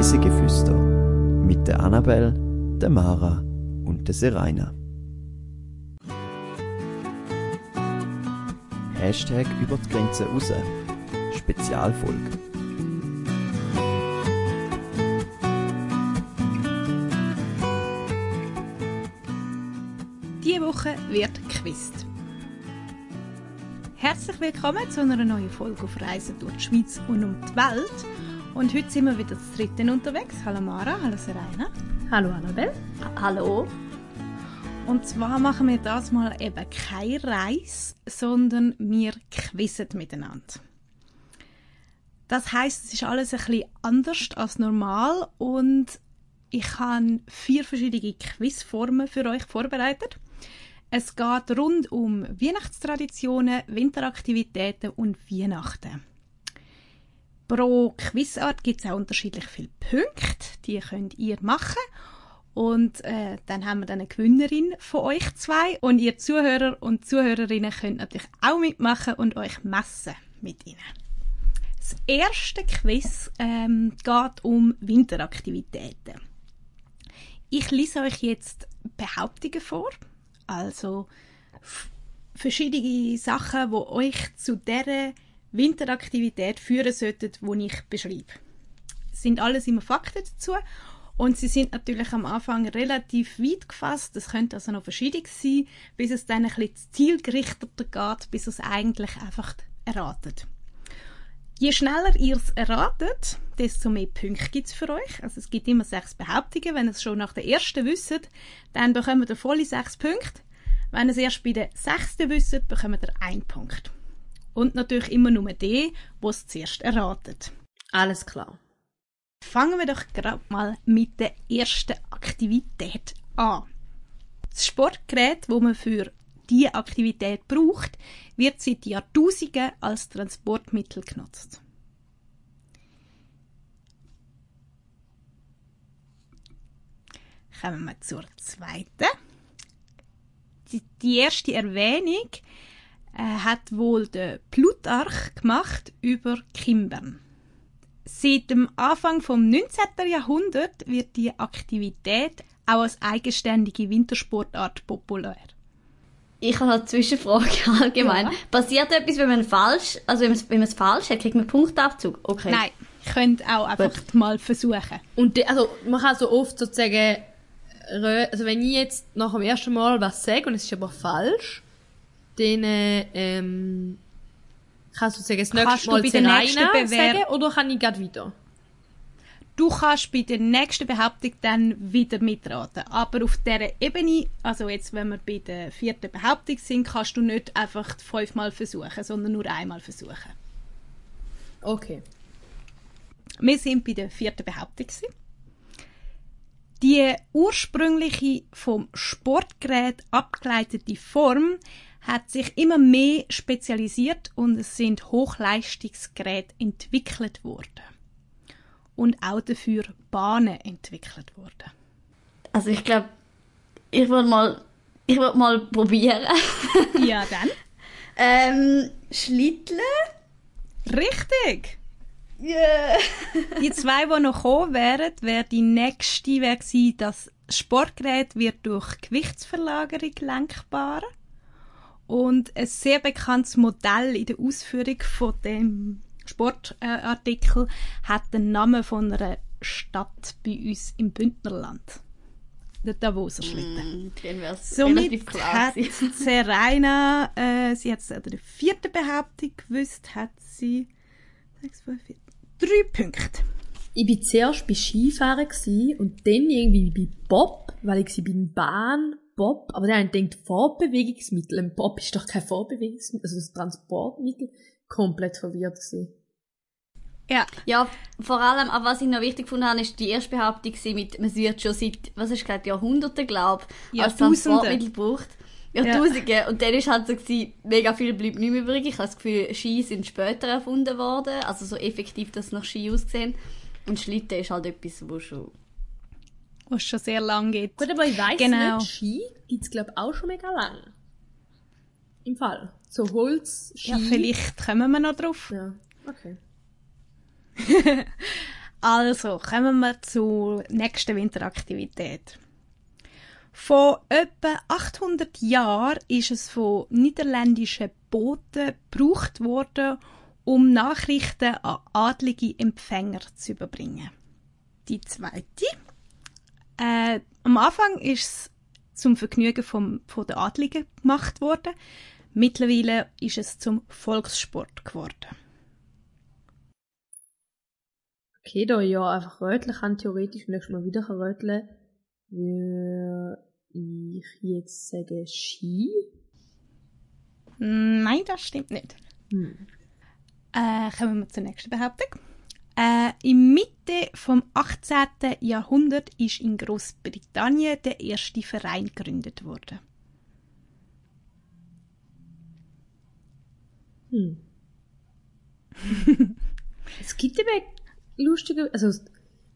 Reisegeflüster mit der Annabel, der Mara und der Seraina. Hashtag über die Grenze raus. Spezialfolge. Diese Woche wird gequizt. Herzlich willkommen zu einer neuen Folge auf Reisen durch die Schweiz und um die Welt. Und heute sind wir wieder zu dritten unterwegs. Hallo Mara, hallo Serena. Hallo Annabelle. Hallo. Und zwar machen wir das mal eben keine Reise, sondern wir quizzen miteinander. Das heißt, es ist alles ein bisschen anders als normal und ich habe vier verschiedene Quizformen für euch vorbereitet. Es geht rund um Weihnachtstraditionen, Winteraktivitäten und Weihnachten. Pro Quizart gibt es auch unterschiedlich viele Punkte, die könnt ihr machen. Und äh, dann haben wir dann eine Gewinnerin von euch zwei. Und ihr Zuhörer und Zuhörerinnen könnt natürlich auch mitmachen und euch messen mit ihnen. Das erste Quiz ähm, geht um Winteraktivitäten. Ich lese euch jetzt Behauptungen vor also verschiedene Sachen, die euch zu der Winteraktivität führen sollten, die ich beschreibe. Es sind alles immer Fakten dazu und sie sind natürlich am Anfang relativ weit gefasst. Das könnte also noch verschieden sein, bis es dann ein bisschen zielgerichteter geht, bis es eigentlich einfach erratet. Je schneller ihr es erratet, desto mehr Punkte gibt es für euch. Also es gibt immer sechs Behauptungen. Wenn ihr es schon nach der ersten wisst, dann bekommt ihr volle sechs Punkte. Wenn ihr es erst bei der sechsten wisst, bekommt ihr einen Punkt. Und natürlich immer nur der, der es zuerst erratet. Alles klar. Fangen wir doch gerade mal mit der ersten Aktivität an. Das Sportgerät, das man für diese Aktivität braucht, wird seit Jahrtausenden als Transportmittel genutzt. Kommen wir zur zweiten. Die, die erste Erwähnung äh, hat wohl der Plutarch gemacht über Kimbern. Seit dem Anfang vom 19. Jahrhundert wird die Aktivität auch als eigenständige Wintersportart populär. Ich habe eine Zwischenfrage allgemein. Ja. Passiert etwas, wenn man falsch, also wenn man, es falsch hat, kriegt man Punktabzug? Okay. Nein, ich könnte auch einfach Gut. mal versuchen. Und die, also man kann so oft sozusagen, also wenn ich jetzt nach dem ersten Mal was sage und es ist aber falsch, dann ähm, kannst du sagen, das nächste Mal Serena sagen oder kann ich gerade weiter? Du kannst bei der nächsten Behauptung dann wieder mitraten. Aber auf dieser Ebene, also jetzt, wenn wir bei der vierten Behauptung sind, kannst du nicht einfach fünfmal versuchen, sondern nur einmal versuchen. Okay. Wir sind bei der vierten Behauptung. Die ursprüngliche vom Sportgerät abgeleitete Form hat sich immer mehr spezialisiert und es sind Hochleistungsgeräte entwickelt worden und auch dafür Bahnen entwickelt wurden. Also ich glaube, ich würde mal, ich würde mal probieren. ja, dann. ähm, Schlittle. Richtig. Yeah. die zwei, die noch kommen wären, wäre die nächste wäre gewesen, das Sportgerät wird durch Gewichtsverlagerung lenkbar. Und ein sehr bekanntes Modell in der Ausführung von dem Sportartikel hat den Namen von einer Stadt bei uns im Bündnerland. Der Davoser Schlitten. Mm, Somit hat Serena, äh, sie hat es der vierten Behauptung gewusst, hat sie 6, 5, 4, drei Punkte. Ich war zuerst bei Skifahren und dann irgendwie bei Bob, weil ich bei Bahn, Bob, aber dann habe ich gedacht, Vorbewegungsmittel. Ein Bob ist doch kein Vorbewegungsmittel, also das Transportmittel. Komplett verwirrt gewesen. Ja. Ja, vor allem, aber was ich noch wichtig gefunden habe, ist die erste Behauptung mit, man wird schon seit, was ist gesagt, Jahrhunderten, glaube ich, als Transportmittel gebraucht. Jahrtausende. Ja. Und dann ist halt so gewesen, mega viel bleibt nicht mehr übrig. Ich habe das Gefühl, Ski sind später erfunden worden. Also so effektiv, dass es nach Ski aussehen. Und Schlitten ist halt etwas, wo schon... Wo es schon sehr lang geht. Gut, aber ich weiss genau. nicht, Ski gibt es glaube auch schon mega lang. Im Fall. So Holz, Ski. Ja, vielleicht kommen wir noch drauf. Ja, okay. Also, kommen wir zur nächsten Winteraktivität. Vor etwa 800 Jahren ist es von niederländischen Booten gebraucht worden, um Nachrichten an adlige Empfänger zu überbringen. Die zweite. Äh, am Anfang ist es zum Vergnügen vom, von den Adligen gemacht worden. Mittlerweile ist es zum Volkssport geworden. Okay, da ja einfach röteln kann, theoretisch nächstes Mal wieder röteln, würde ich jetzt sagen Ski. Nein, das stimmt nicht. Hm. Äh, kommen wir zur nächsten Behauptung. Äh, in Mitte vom 18. Jahrhundert ist in Großbritannien der erste Verein gegründet worden. Hm. es gibt eben lustige, also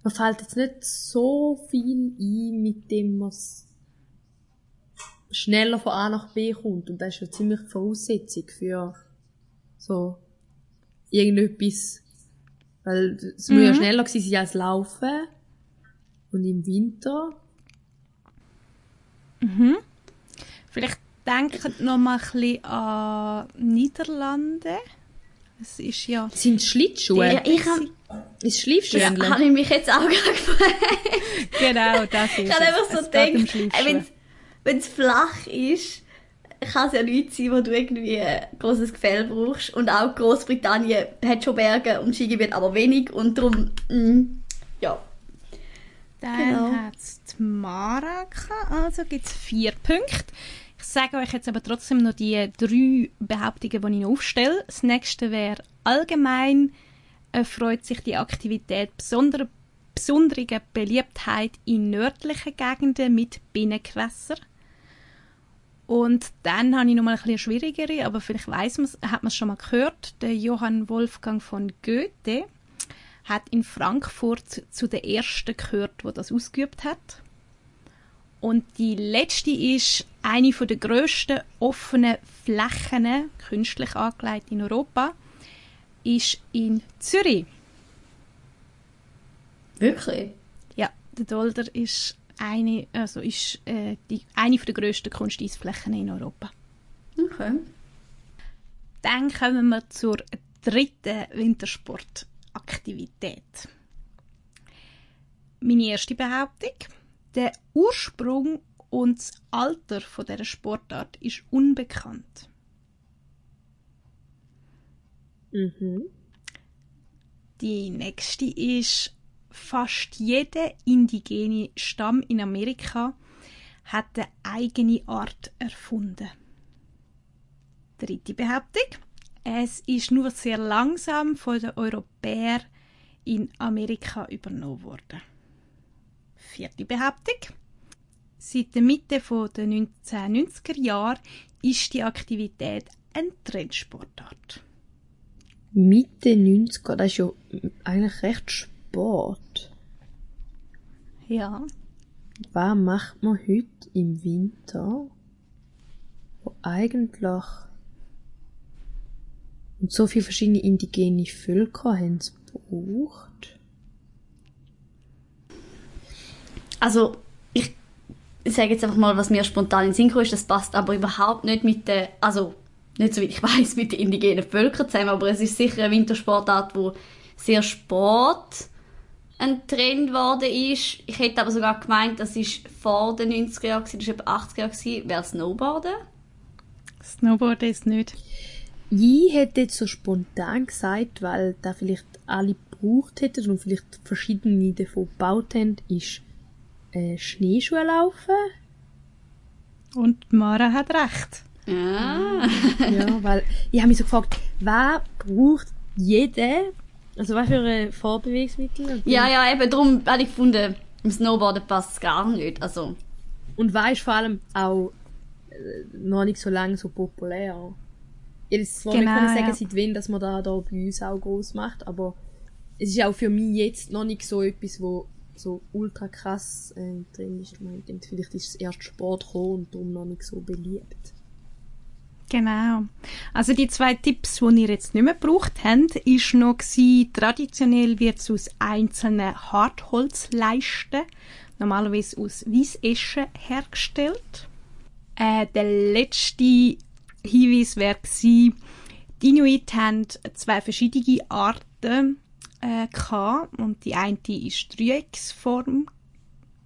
man fällt jetzt nicht so viel ein, mit dem man schneller von A nach B kommt und das ist ja ziemlich Voraussetzung für so irgendetwas, weil es mhm. muss ja mhm. schneller gewesen sein als Laufen und im Winter. Mhm. Vielleicht denkt noch mal ein bisschen an Niederlande. Es ist ja... Sind Schlittschuhe? Ja, ich habe... Ist Schleifstündchen? Ja, habe ich mich jetzt auch gerade gefragt. genau, das ist Ich habe einfach so gedacht, wenn es flach ist, kann es ja nichts sein, wo du irgendwie ein grosses Gefäll brauchst. Und auch Großbritannien hat schon Berge und Skigebiet, aber wenig. Und darum, mm, ja. Dann genau. hat es die Mara gehabt, also gibt es vier Punkte. Ich sage euch jetzt aber trotzdem noch die drei Behauptungen, die ich aufstelle. Das nächste wäre allgemein erfreut sich die Aktivität besonderer besondere Beliebtheit in nördlichen Gegenden mit Binnengewässern. Und dann habe ich noch mal ein bisschen schwierigere, aber vielleicht weiß man hat man es schon mal gehört. Der Johann Wolfgang von Goethe hat in Frankfurt zu den ersten gehört, wo das ausgeübt hat. Und die letzte ist eine der grössten offenen Flächen, künstlich angelegt in Europa, ist in Zürich. Wirklich? Ja, der Dolder ist eine, also ist äh, die, eine der grössten Kunsteisflächen in Europa. Okay. Dann kommen wir zur dritten Wintersportaktivität. Meine erste Behauptung. Der Ursprung und das Alter von dieser Sportart ist unbekannt. Mhm. Die nächste ist fast jeder indigene Stamm in Amerika hat eine eigene Art erfunden. Dritte Behauptung. Es ist nur sehr langsam von den Europäern in Amerika übernommen worden. Vierte Behauptung. Seit der Mitte der 1990er Jahre ist die Aktivität ein Trendsportart. Mitte 90er, das ist ja eigentlich recht spät. Ja. Was macht man heute im Winter, wo eigentlich und so viele verschiedene indigene Völker haben es gebraucht? Also, ich sage jetzt einfach mal, was mir spontan in den Sinn ist, das passt aber überhaupt nicht mit der, also, nicht so wie ich weiß mit den indigenen Völkern zusammen, aber es ist sicher eine Wintersportart, wo sehr Sport ein Trend geworden ist. Ich hätte aber sogar gemeint, das ist vor den 90er Jahren, das war etwa 80er Jahren, wäre Snowboarden. Snowboarden ist nicht. Ich hätte jetzt so spontan gesagt, weil da vielleicht alle gebraucht hätten und vielleicht verschiedene davon gebaut haben, ist äh, Schneeschuhe laufen. Und Mara hat recht. Ah. ja, weil ich habe mich so gefragt, wer braucht jeder also was für ein Vorbewegungsmittel? Ja, ja, eben darum habe ich gefunden, im Snowboarden passt es gar nicht. Also. Und war ist vor allem auch äh, noch nicht so lange so populär. Jetzt zwar genau, nicht sagen, ja. seit wann, dass man da, da bei uns auch groß macht, aber es ist auch für mich jetzt noch nicht so etwas, wo so ultra krass äh, drin ist. Ich meine, vielleicht ist es erst Sport gekommen und darum noch nicht so beliebt. Genau. Also die zwei Tipps, die ihr jetzt nicht mehr gebraucht habt, ist noch gewesen, traditionell wird es aus einzelnen Hartholzleisten, normalerweise aus Weissesche hergestellt. Äh, der letzte Hinweis wäre gewesen, die Inuit haben zwei verschiedene Arten äh, gehabt, und die eine ist Dreiecksform,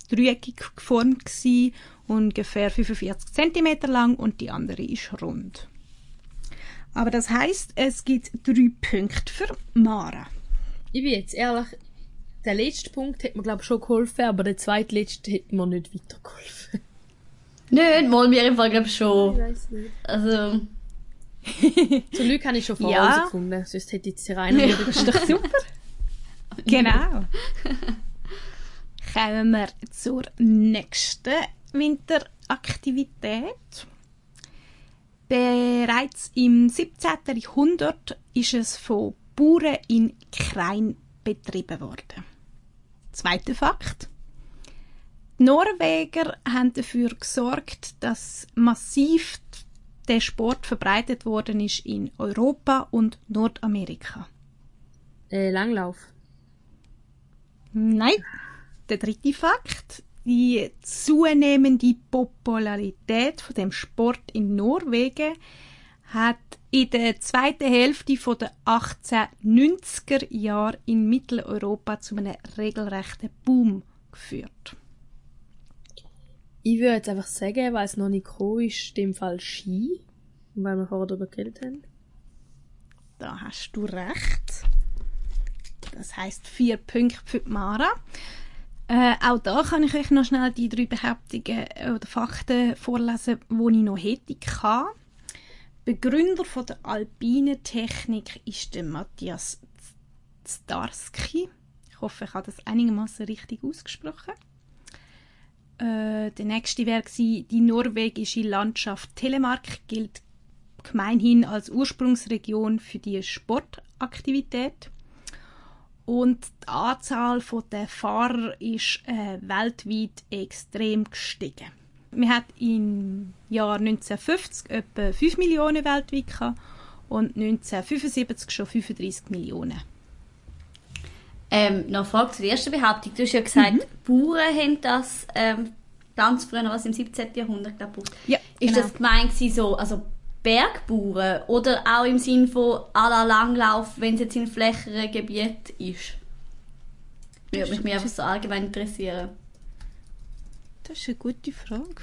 dreieckig geformt ungefähr 45 cm lang und die andere ist rund. Aber das heißt, es gibt drei Punkte für Mara. Ich bin jetzt ehrlich, der letzte Punkt hat mir glaube ich schon geholfen, aber der zweitletzte hat mir nicht weitergeholfen. Nein, wollen wir einfach glaube schon. Ich weiß nicht. Also Zum Glück habe ich schon vorher ja. herausgefunden, sonst hätte ich jetzt rein. Das ist doch super. genau. Kommen wir zur nächsten Winteraktivität. Bereits im 17. Jahrhundert ist es von Bauern in Krein betrieben worden. Zweiter Fakt. Die Norweger haben dafür gesorgt, dass massiv der Sport verbreitet worden ist in Europa und Nordamerika. Äh, Langlauf. Nein. Der dritte Fakt. Die zunehmende Popularität von dem Sport in Norwegen hat in der zweiten Hälfte der 1890er Jahre in Mitteleuropa zu einem regelrechten Boom geführt. Ich würde jetzt einfach sagen, weil es noch nicht gekommen ist, in dem Fall Ski, weil wir vorher darüber geredet haben. Da hast du recht. Das heißt vier Punkte für die Mara. Äh, auch da kann ich euch noch schnell die drei Behauptungen oder Fakten vorlesen, die ich noch hätte kann. Begründer von der alpinen Technik ist der Matthias Starsky. Ich hoffe, ich habe das einigermaßen richtig ausgesprochen. Äh, der nächste wäre die norwegische Landschaft Telemark gilt gemeinhin als Ursprungsregion für die Sportaktivität. Und die Anzahl der Fahrer ist äh, weltweit extrem gestiegen. Wir hatten im Jahr 1950 etwa 5 Millionen weltweit gehabt und 1975 schon 35 Millionen. Ähm, noch eine Frage zur ersten Behauptung. Du hast ja gesagt, mhm. Bauern haben das ähm, ganz früher, was im 17. Jahrhundert gebraucht. Ja, ist genau. das gemeint so, also Bergbauern oder auch im Sinn von aller Langlauf, wenn es jetzt in flächeren Gebieten ist? Würde mich, mich einfach so allgemein interessieren. Das ist eine gute Frage.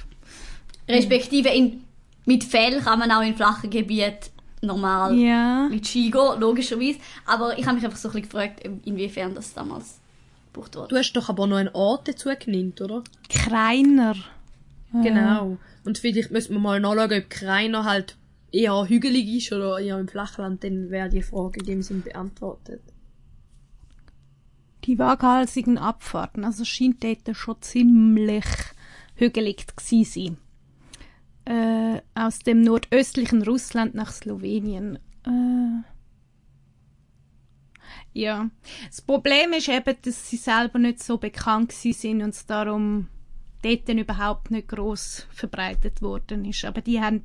Respektive in, mit Fell kann man auch in flachen Gebieten normal ja. mit Ski gehen, logischerweise. Aber ich habe mich einfach so ein bisschen gefragt, inwiefern das damals gebraucht wurde. Du hast doch aber noch einen Ort dazu genannt, oder? Kreiner. Genau. Und vielleicht müssen wir mal nachschauen, ob Kreiner halt eher hügelig ist oder eher im Flachland, dann wäre die Frage in dem Sinn beantwortet. Die waghalsigen Abfahrten, also scheint dort schon ziemlich hügelig zu sein. Äh, aus dem nordöstlichen Russland nach Slowenien. Äh, ja. Das Problem ist eben, dass sie selber nicht so bekannt sind und es darum dort überhaupt nicht groß verbreitet worden ist. Aber die haben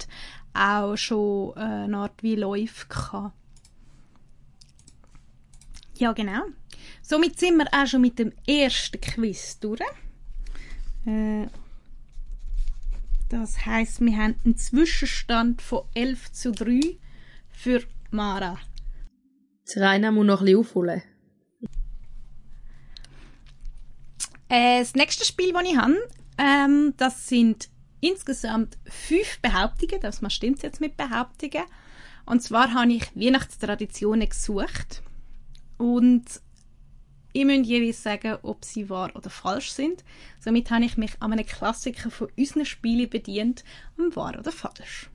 auch schon äh, eine Art wie Läufe gehabt. Ja, genau. Somit sind wir auch schon mit dem ersten Quiz durch. Äh, das heißt, wir haben einen Zwischenstand von 11 zu 3 für Mara. Das Rainer muss noch ein bisschen aufholen. Äh, das nächste Spiel, das ich habe, ähm, das sind insgesamt fünf Behauptungen. Das stimmt jetzt mit Behauptungen. Und zwar habe ich Weihnachtstraditionen gesucht. Und ich müsst jeweils sagen, ob sie wahr oder falsch sind. Somit habe ich mich an einem Klassiker von unseren Spielen bedient, um wahr oder falsch.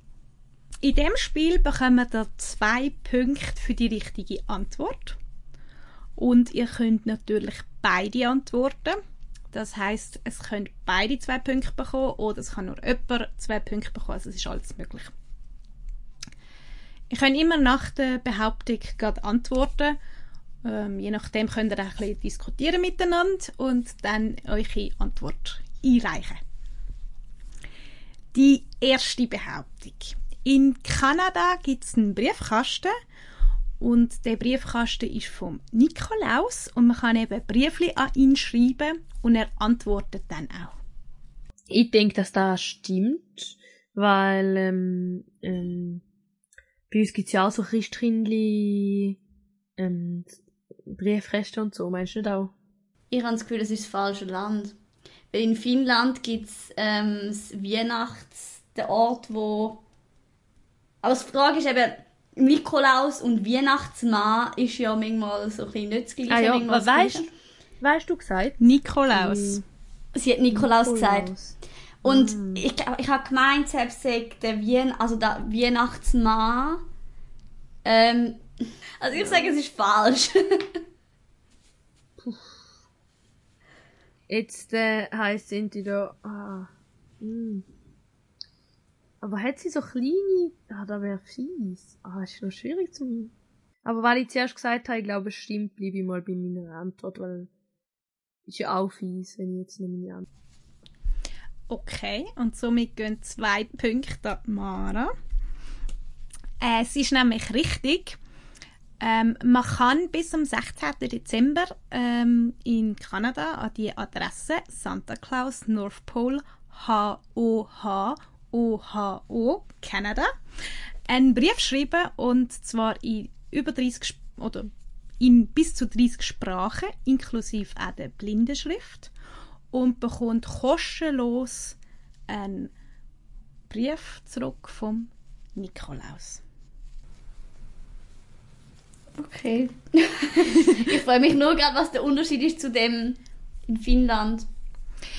In dem Spiel bekommen ihr zwei Punkte für die richtige Antwort. Und ihr könnt natürlich beide antworten. Das heißt, es können beide zwei Punkte bekommen oder es kann nur jemand zwei Punkte bekommen. Also es ist alles möglich. Ihr könnt immer nach der Behauptung gerade antworten. Ähm, je nachdem könnt ihr auch ein bisschen diskutieren miteinander und dann eure Antwort einreichen. Die erste Behauptung. In Kanada gibt es einen Briefkasten und der Briefkasten ist vom Nikolaus und man kann eben Briefli an ihn schreiben und er antwortet dann auch. Ich denke, dass das stimmt, weil ähm, ähm, bei uns gibt es ja auch so Christkindli ähm, Briefkästen und so, meinst du nicht auch? Ich habe das Gefühl, das ist das falsche Land. Weil in Finnland gibt es ähm, das Weihnachts, den Ort, wo... Aber die Frage ist eben, Nikolaus und Weihnachtsmann ist ja manchmal so ein bisschen nicht das Gleiche. Ah ja, was weißt, weißt du gesagt? Nikolaus. Sie hat Nikolaus, Nikolaus. gesagt. Und mm. ich, ich habe gemeint, selbst der Wien, also der Weihnachtsmann. Ähm, also ich sage, es ist falsch. Jetzt äh, heisst sind die da. Ah, mm. Aber hat sie so kleine. Ah, da wäre fies. Ah, ist noch schwierig zu. Aber weil ich zuerst gesagt habe, ich glaube, es stimmt, bleibe ich mal bei meiner Antwort, weil ist ja auch fies, wenn ich jetzt noch meine Antwort. Okay, und somit gehen zwei Punkte an Mara. Äh, es ist nämlich richtig. Ähm, man kann bis zum 16. Dezember ähm, in Kanada an die Adresse Santa Claus North Pole H-O-H-O-H-O Canada einen Brief schreiben und zwar in über 30 oder in bis zu 30 Sprachen inklusive auch der Blindenschrift und bekommt kostenlos einen Brief zurück vom Nikolaus. Okay. ich freue mich nur gerade, was der Unterschied ist zu dem in Finnland.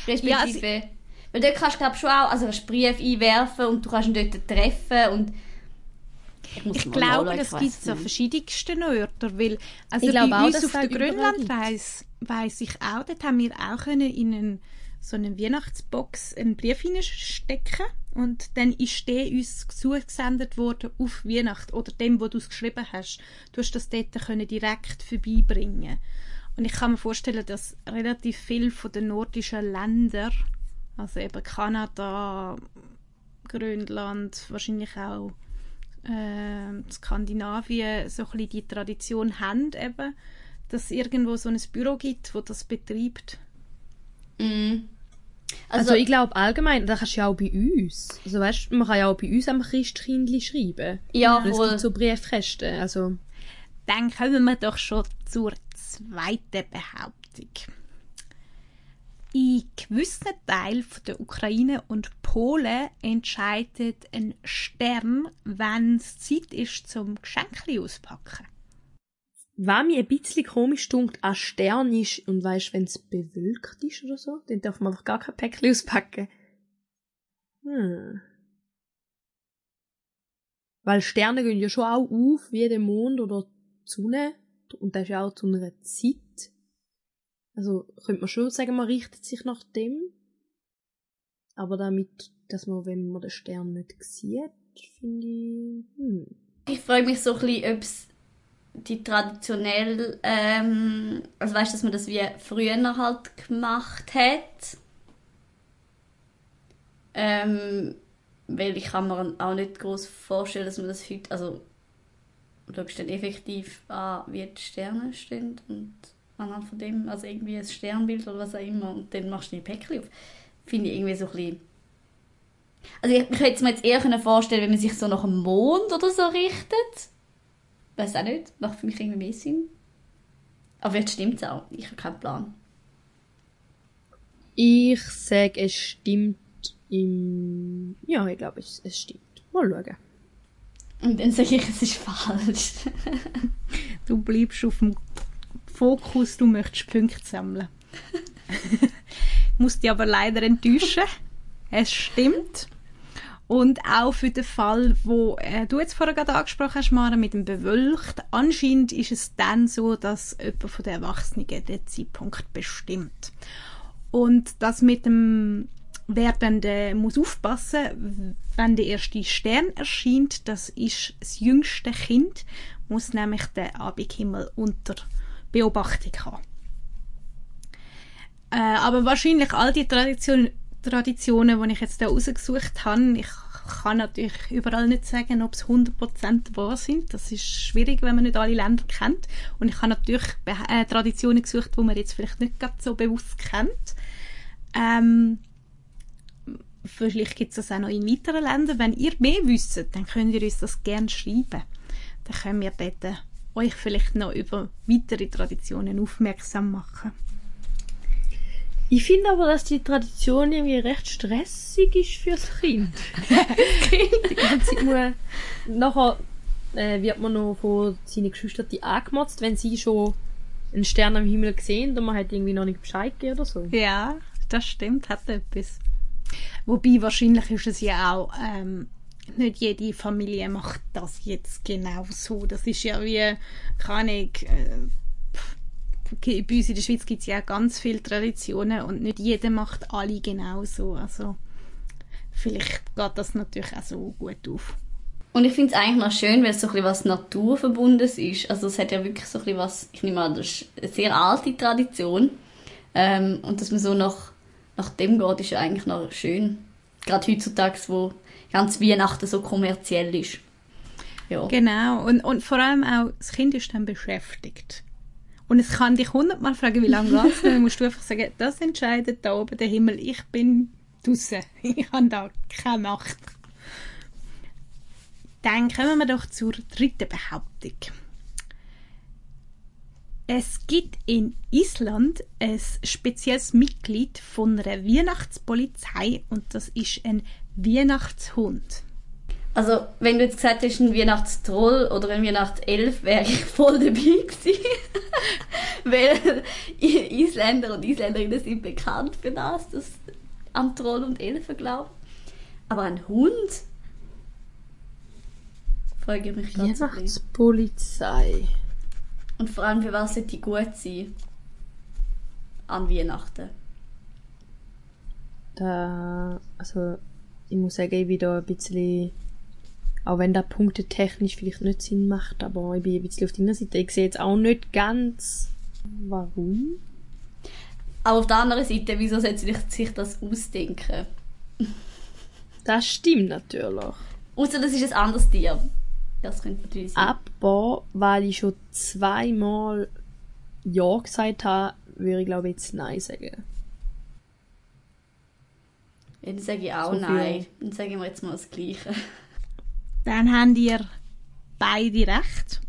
Respektive. Ja, also, weil dort kannst du glaube schon auch also einen Brief einwerfen und du kannst ihn dort treffen und ich, ich glaube, das gibt es an verschiedensten Orten, weil also ich bei auch, uns auf der Grönlandreise weiss ich auch, dort haben wir auch können in einen, so eine Weihnachtsbox einen Brief hineinstecken und dann ist der uns zugesendet worden auf Weihnacht oder dem, wo du es geschrieben hast. Du hast das dort können direkt vorbeibringen. Und ich kann mir vorstellen, dass relativ viele von den nordischen Ländern, also eben Kanada, Grönland, wahrscheinlich auch äh, Skandinavien, so ein bisschen die Tradition haben, eben, dass es irgendwo so ein Büro gibt, wo das betreibt. Mm. Also, also, ich glaube allgemein, das kannst du ja auch bei uns. Also weißt, man kann ja auch bei uns am Christkindli schreiben. Ja, voll. Es gibt so Briefkästen, also. Dann kommen wir doch schon zur zweiten Behauptung. In gewissen Teilen der Ukraine und Polen entscheidet ein Stern, wenn es Zeit ist zum Geschenk auspacken. Was mir ein bisschen komisch dunkt an Stern ist, und weisst, wenn es bewölkt ist oder so, dann darf man einfach gar kein Päckchen auspacken. Hm. Weil Sterne gehen ja schon auch auf, wie der Mond oder die Sonne. Und das ist ja auch zu einer Zeit. Also, könnte man schon sagen, man richtet sich nach dem. Aber damit, dass man, wenn man den Stern nicht sieht, finde ich, hm. Ich frage mich so ein bisschen, ob es die traditionell, ähm, also weißt, dass man das wie früher halt gemacht hat. Ähm, weil ich kann mir auch nicht groß vorstellen, dass man das heute, also du schaust dann effektiv an, wie die Sterne stehen und anhand von dem, also irgendwie ein Sternbild oder was auch immer und dann machst du die Päckchen auf. Finde ich irgendwie so ein bisschen also ich, ich hätte mir jetzt eher vorstellen wenn man sich so nach dem Mond oder so richtet Weiß auch nicht. Macht für mich irgendwie mehr Sinn. Aber vielleicht stimmt es auch. Ich habe keinen Plan. Ich sage, es stimmt im. Ja, ich glaube, es, es stimmt. Mal schauen. Und dann sage ich, es ist falsch. du bleibst auf dem Fokus, du möchtest Punkte sammeln. ich muss dich aber leider enttäuschen. Es stimmt. Und auch für den Fall, wo äh, du jetzt vorher gerade angesprochen hast, Mara, mit dem Bewölkt. Anscheinend ist es dann so, dass jemand von den Erwachsenen den Zeitpunkt bestimmt. Und das mit dem wer dann der muss aufpassen, wenn der erste Stern erscheint, das ist das jüngste Kind, muss nämlich den Abendhimmel unter Beobachtung haben. Äh, aber wahrscheinlich all die Traditionen Traditionen, die ich jetzt hier rausgesucht habe. Ich kann natürlich überall nicht sagen, ob es 100% wahr sind. Das ist schwierig, wenn man nicht alle Länder kennt. Und ich habe natürlich äh, Traditionen gesucht, die man jetzt vielleicht nicht ganz so bewusst kennt. Ähm, vielleicht gibt es das auch noch in weiteren Ländern. Wenn ihr mehr wisst, dann könnt ihr uns das gerne schreiben. Dann können wir dort euch vielleicht noch über weitere Traditionen aufmerksam machen. Ich finde aber, dass die Tradition irgendwie recht stressig ist fürs Kind. die ganze Zeit muss, nachher äh, wird man noch von seinen Geschwistern angemotzt, wenn sie schon einen Stern am Himmel gesehen und man hat irgendwie noch nicht Bescheid gegeben oder so. Ja, das stimmt, hat etwas. Wobei wahrscheinlich ist es ja auch, ähm, nicht jede Familie macht das jetzt genau so. Das ist ja wie, keine Ahnung, äh, bei uns in der Schweiz gibt es ja ganz viele Traditionen und nicht jeder macht alle genauso. Also vielleicht geht das natürlich auch so gut auf. Und ich finde es eigentlich noch schön, weil es so ein bisschen was Naturverbundenes ist. Also es hat ja wirklich so ein bisschen was, ich nehme an, das ist eine sehr alte Tradition. Ähm, und dass man so nach, nach dem geht, ist ja eigentlich noch schön. Gerade heutzutage, wo ganz Weihnachten so kommerziell ist. Ja. Genau, und, und vor allem auch, das Kind ist dann beschäftigt. Und es kann dich hundertmal fragen, wie lange geht es Dann musst du einfach sagen, das entscheidet da oben der Himmel. Ich bin draußen. Ich habe da keine Macht. Dann kommen wir doch zur dritten Behauptung. Es gibt in Island ein spezielles Mitglied von einer Weihnachtspolizei und das ist ein Weihnachtshund. Also, wenn du jetzt gesagt hättest, ein Weihnachtstroll oder ein Weihnachtself, wäre ich voll dabei gewesen. Weil Isländer und Isländerinnen sind bekannt für das, dass an Troll und Elfen glauben. Aber ein Hund? Frage ich mich gerade. Weihnachtspolizei. Und vor allem, für was sollte die gut sein? An Weihnachten. Da, also, ich muss sagen, ich bin da ein bisschen auch wenn da Punkte technisch vielleicht nicht Sinn macht, aber ich bin ein bisschen auf deiner Seite. Ich sehe jetzt auch nicht ganz, warum. Aber auf der anderen Seite, wieso sollte sich das ausdenken? Das stimmt natürlich. Außer das ist ein anderes Tier. Das könnte natürlich sein. Aber, weil ich schon zweimal Ja gesagt habe, würde ich glaube jetzt Nein sagen. Ja, dann sage ich auch so Nein. Dann sagen wir jetzt mal das Gleiche dann habt ihr beide recht.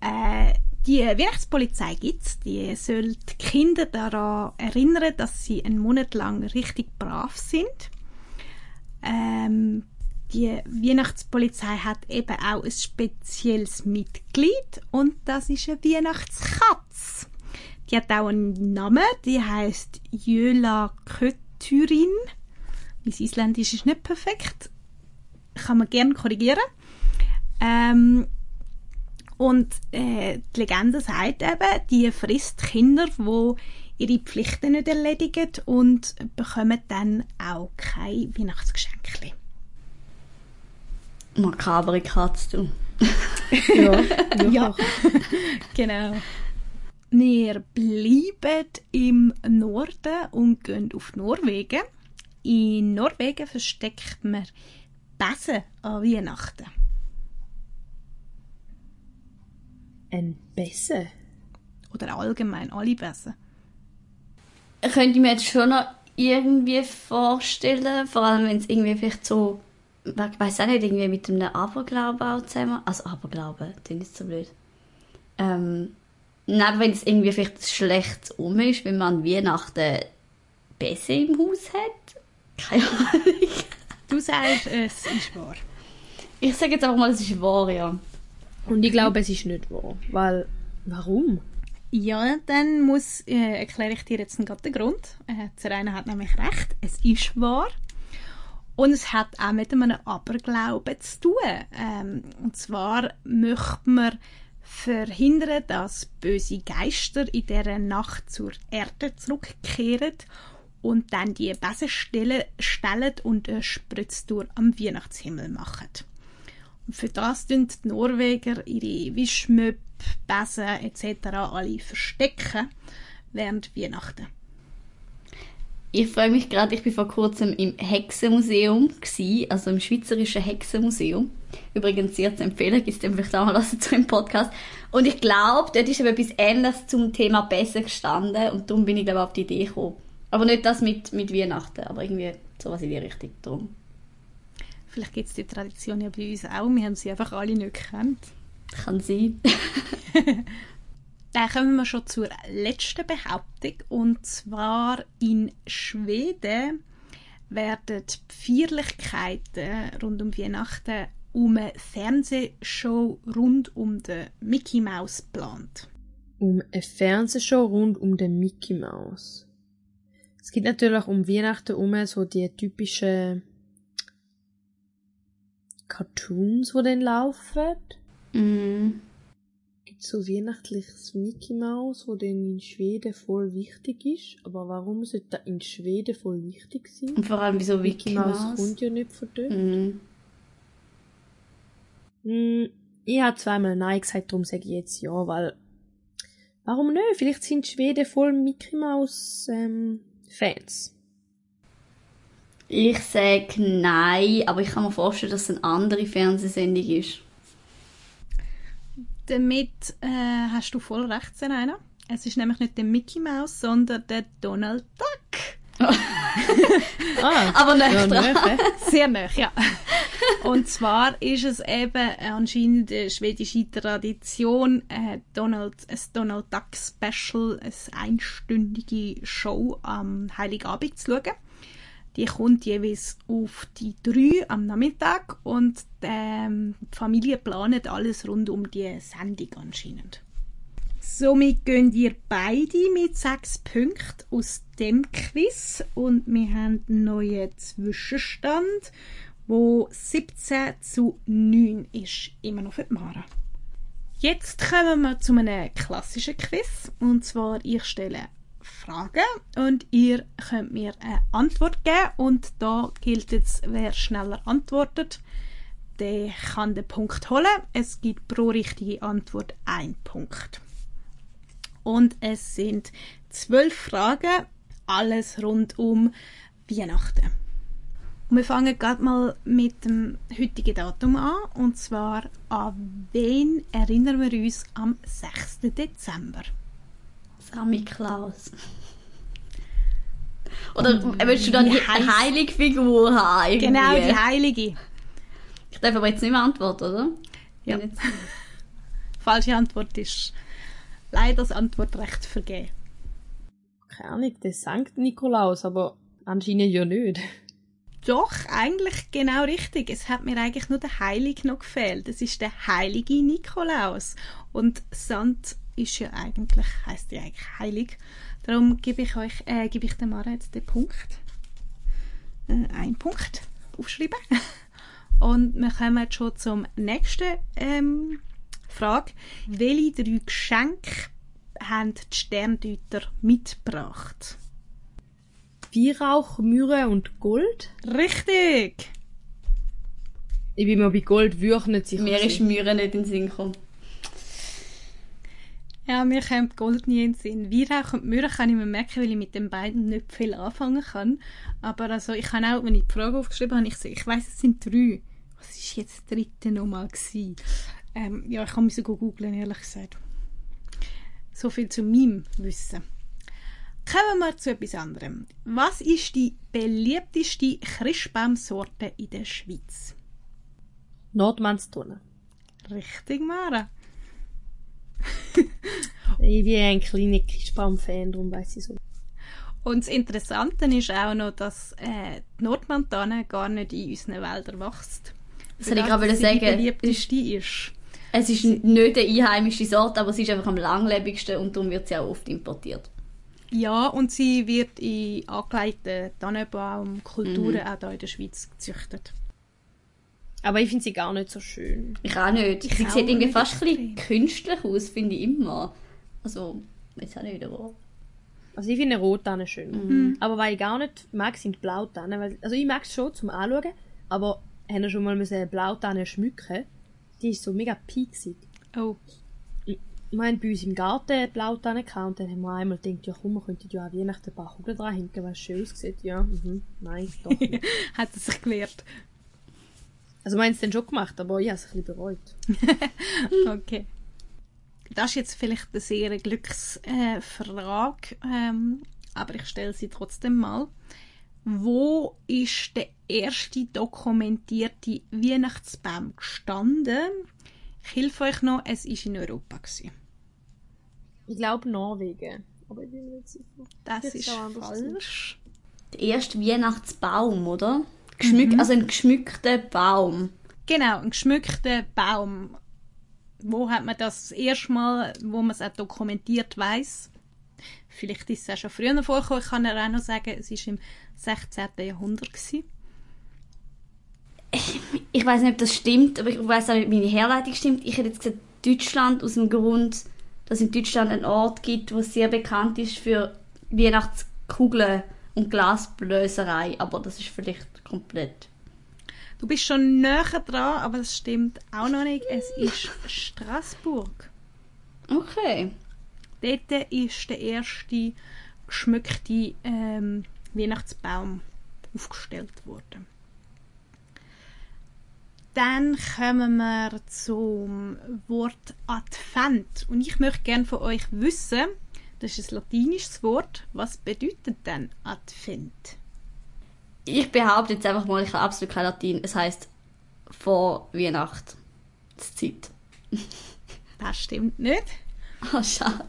Äh, die Weihnachtspolizei gibt's, die soll die Kinder daran erinnern, dass sie einen Monat lang richtig brav sind. Ähm, die Weihnachtspolizei hat eben auch ein spezielles Mitglied und das ist eine Weihnachtskatz. Die hat auch einen Namen, die heißt Jöla Kötürin. Mein Isländisch ist nicht perfekt, kann man gerne korrigieren. Ähm, und äh, die Legende sagt eben, die frisst Kinder, die ihre Pflichten nicht erledigen und bekommen dann auch kein Weihnachtsgeschenk. Makabere Katze, du. ja, ja. genau. Wir bleiben im Norden und gehen auf Norwegen. In Norwegen versteckt man Besen an Weihnachten? Ein Besen? Oder allgemein alle Besen? Ich könnte mir jetzt schon noch irgendwie vorstellen, vor allem wenn es irgendwie vielleicht so, ich weiß auch nicht, irgendwie mit einem Aberglauben auch zusammen, also Aberglauben, das ist so blöd. Ähm, nein, wenn es irgendwie vielleicht schlecht um ist, wenn man an Weihnachten Besen im Haus hat. Keine Ahnung. Du sagst, es ist wahr. Ich sage jetzt einfach mal, es ist wahr, ja. Und ich glaube, es ist nicht wahr. Weil, warum? Ja, dann muss, äh, erkläre ich dir jetzt gerade den Grund. Äh, Zeraina hat nämlich recht, es ist wahr. Und es hat auch mit einem Aberglauben zu tun. Ähm, und zwar möchte man verhindern, dass böse Geister in dieser Nacht zur Erde zurückkehren und dann die Besen stellen, und eine Spritztour am Weihnachtshimmel machen. Und für das tun die Norweger ihre Wischmöb, Besen etc. alle verstecken während Weihnachten. Ich freue mich gerade, ich bin vor kurzem im Hexenmuseum also im Schweizerischen Hexenmuseum. Übrigens sehr zu empfehlen, gibt es vielleicht auch mal zu im Podcast. Und ich glaube, dort ist etwas Ähnliches zum Thema Bässe gestanden und darum bin ich glaube auf die Idee gekommen. Aber nicht das mit, mit Weihnachten, aber irgendwie sowas in die Richtung drum. Vielleicht gibt es die Tradition ja bei uns auch, wir haben sie einfach alle nicht gekannt. Kann sein. Dann kommen wir schon zur letzten Behauptung. Und zwar in Schweden werden die Feierlichkeiten rund um Weihnachten um eine Fernsehshow rund um den Mickey Mouse geplant. Um eine Fernsehshow rund um den Mickey Mouse. Es gibt natürlich um Weihnachten um so die typischen Cartoons, die dann laufen. Mm gibt so weihnachtliches Mickey Mouse, wo dann in Schweden voll wichtig ist. Aber warum sollte das in Schweden voll wichtig sein? Und vor allem wieso Mickey, Mickey Mouse? Mouse kommt ja nicht von dort. Mm. Mm, ich habe zweimal Nein gesagt, darum sage ich jetzt ja, weil warum nicht? Vielleicht sind Schweden voll Mickey Mouse ähm, Fans. Ich sage nein, aber ich kann mir vorstellen, dass es eine andere Fernsehsendung ist. Damit äh, hast du voll recht, Serena. Es ist nämlich nicht der Mickey Mouse, sondern der Donald Duck. ah, aber nicht ja, dran. Sehr nah, ja. Und zwar ist es eben anscheinend eine schwedische Tradition, äh, Donald, ein Donald Duck Special, eine einstündige Show am Heiligabend zu schauen. Die kommt jeweils auf die drei am Nachmittag und ähm, die Familie planet alles rund um die Sendung anscheinend. Somit gehen ihr beide mit sechs Punkten aus dem Quiz und wir haben einen neuen Zwischenstand, wo 17 zu 9 ist, immer noch für die Mara. Jetzt kommen wir zu einem klassischen Quiz und zwar ich stelle Fragen und ihr könnt mir eine Antwort geben und da gilt jetzt, wer schneller antwortet, der kann den Punkt holen. Es gibt pro richtige Antwort ein Punkt. Und es sind zwölf Fragen, alles rund um Weihnachten. Und wir fangen gerade mal mit dem heutigen Datum an. Und zwar an wen erinnern wir uns am 6. Dezember? Sammy Klaus. Oder oh, willst du dann die heilige Figur haben? Irgendwie? Genau, die heilige. Ich darf aber jetzt nicht mehr antworten, oder? Ja. Falsche Antwort ist leider das Antwortrecht vergeben. Keine Ahnung, der Sankt Nikolaus, aber anscheinend ja nicht. Doch, eigentlich genau richtig. Es hat mir eigentlich nur der Heilige noch gefehlt. Es ist der heilige Nikolaus. Und Sant ist ja eigentlich, heißt ja eigentlich heilig. Darum gebe ich euch, äh, gebe ich dem Mara jetzt den Punkt. Äh, ein Punkt aufschreiben. Und wir kommen jetzt schon zum nächsten ähm, Frage. Welche drei Geschenke haben die Sterndeuter mitgebracht? Weihrauch, Myrrhe und Gold? Richtig! Ich bin mir bei Gold wirklich nicht sicher. Mir ist Myrrhe nicht in den Sinn gekommen. Ja, mir kommt Gold nie in den Sinn. Weihrauch und Myrrhe kann ich mir merken, weil ich mit den beiden nicht viel anfangen kann. Aber also, ich kann auch, wenn ich die Frage aufgeschrieben habe, ich, ich weiss, es sind drei. Was war jetzt das dritte nochmal? Ähm, ja, ich kann mich sogar googeln, ehrlich gesagt. So viel zu meinem Wissen. Kommen wir zu etwas anderem. Was ist die beliebteste Christbaumsorte in der Schweiz? Nordmannstonne. Richtig, Mara ich bin ein kleiner Christbaum-Fan, darum weiß ich so. Und das Interessante ist auch noch, dass äh, die Nordmontane gar nicht in unseren Wäldern wächst. Das hätte ich gerade sagen. Die beliebteste ist. Es ist nicht eine einheimische Sorte, aber sie ist einfach am langlebigsten und darum wird sie auch oft importiert. Ja, und sie wird in angelegten Tannenbaumkulturen mhm. auch hier in der Schweiz gezüchtet. Aber ich finde sie gar nicht so schön. Ich auch nicht. Ich sie sieht irgendwie fast ein bisschen künstlich aus, finde ich immer. Also, weiß auch nicht, aber... Also ich finde Rottannen schön. Mhm. Aber was ich gar nicht mag, sind Blautannen. Weil, also ich mag es schon zum Anschauen, aber haben wir schon mal eine Blautanne schmücken? Die ist so mega pieksig. Oh. wir haben bei uns im Garten Blautanne gehabt und dann haben wir einmal gedacht, ja komm, wir könnten ja auch Weihnachten ein paar Kugeln dran hinten, weil es schön aussieht. Ja, mhm, nein, doch nicht. Hat er sich gewehrt? Also wir haben es dann schon gemacht, aber ich habe es ein bisschen bereut. okay. Das ist jetzt vielleicht eine sehr Glücksfrage, äh, ähm, aber ich stelle sie trotzdem mal. Wo ist der erste dokumentierte Weihnachtsbaum gestanden? Ich helfe euch noch, es war in Europa. Gewesen. Ich glaube Norwegen. Aber ich bin mir nicht sicher. Das ist falsch. Der erste Weihnachtsbaum, oder? Geschmück, mhm. Also ein geschmückter Baum. Genau, ein geschmückter Baum. Wo hat man das, das erste Mal, wo man es auch dokumentiert weiß? Vielleicht ist es auch schon früher vorgekommen. Ich kann ja auch noch sagen, es war im 16. Jahrhundert. Gewesen. Ich, ich weiß nicht, ob das stimmt, aber ich weiß auch nicht, ob meine Herleitung stimmt. Ich hätte jetzt gesagt Deutschland aus dem Grund, dass es in Deutschland einen Ort gibt, wo sehr bekannt ist für Weihnachtskugeln und Glasblöserei, aber das ist vielleicht komplett. Du bist schon näher dran, aber das stimmt auch noch nicht. Es ist Straßburg. Okay. Dort ist der erste geschmückte ähm, Weihnachtsbaum aufgestellt worden. Dann kommen wir zum Wort Advent. Und ich möchte gerne von euch wissen, das ist ein latinisches Wort, was bedeutet denn Advent? Ich behaupte jetzt einfach mal, ich habe absolut kein Latin. Es heißt vor Weihnachtszeit. Das stimmt nicht. Oh, schade.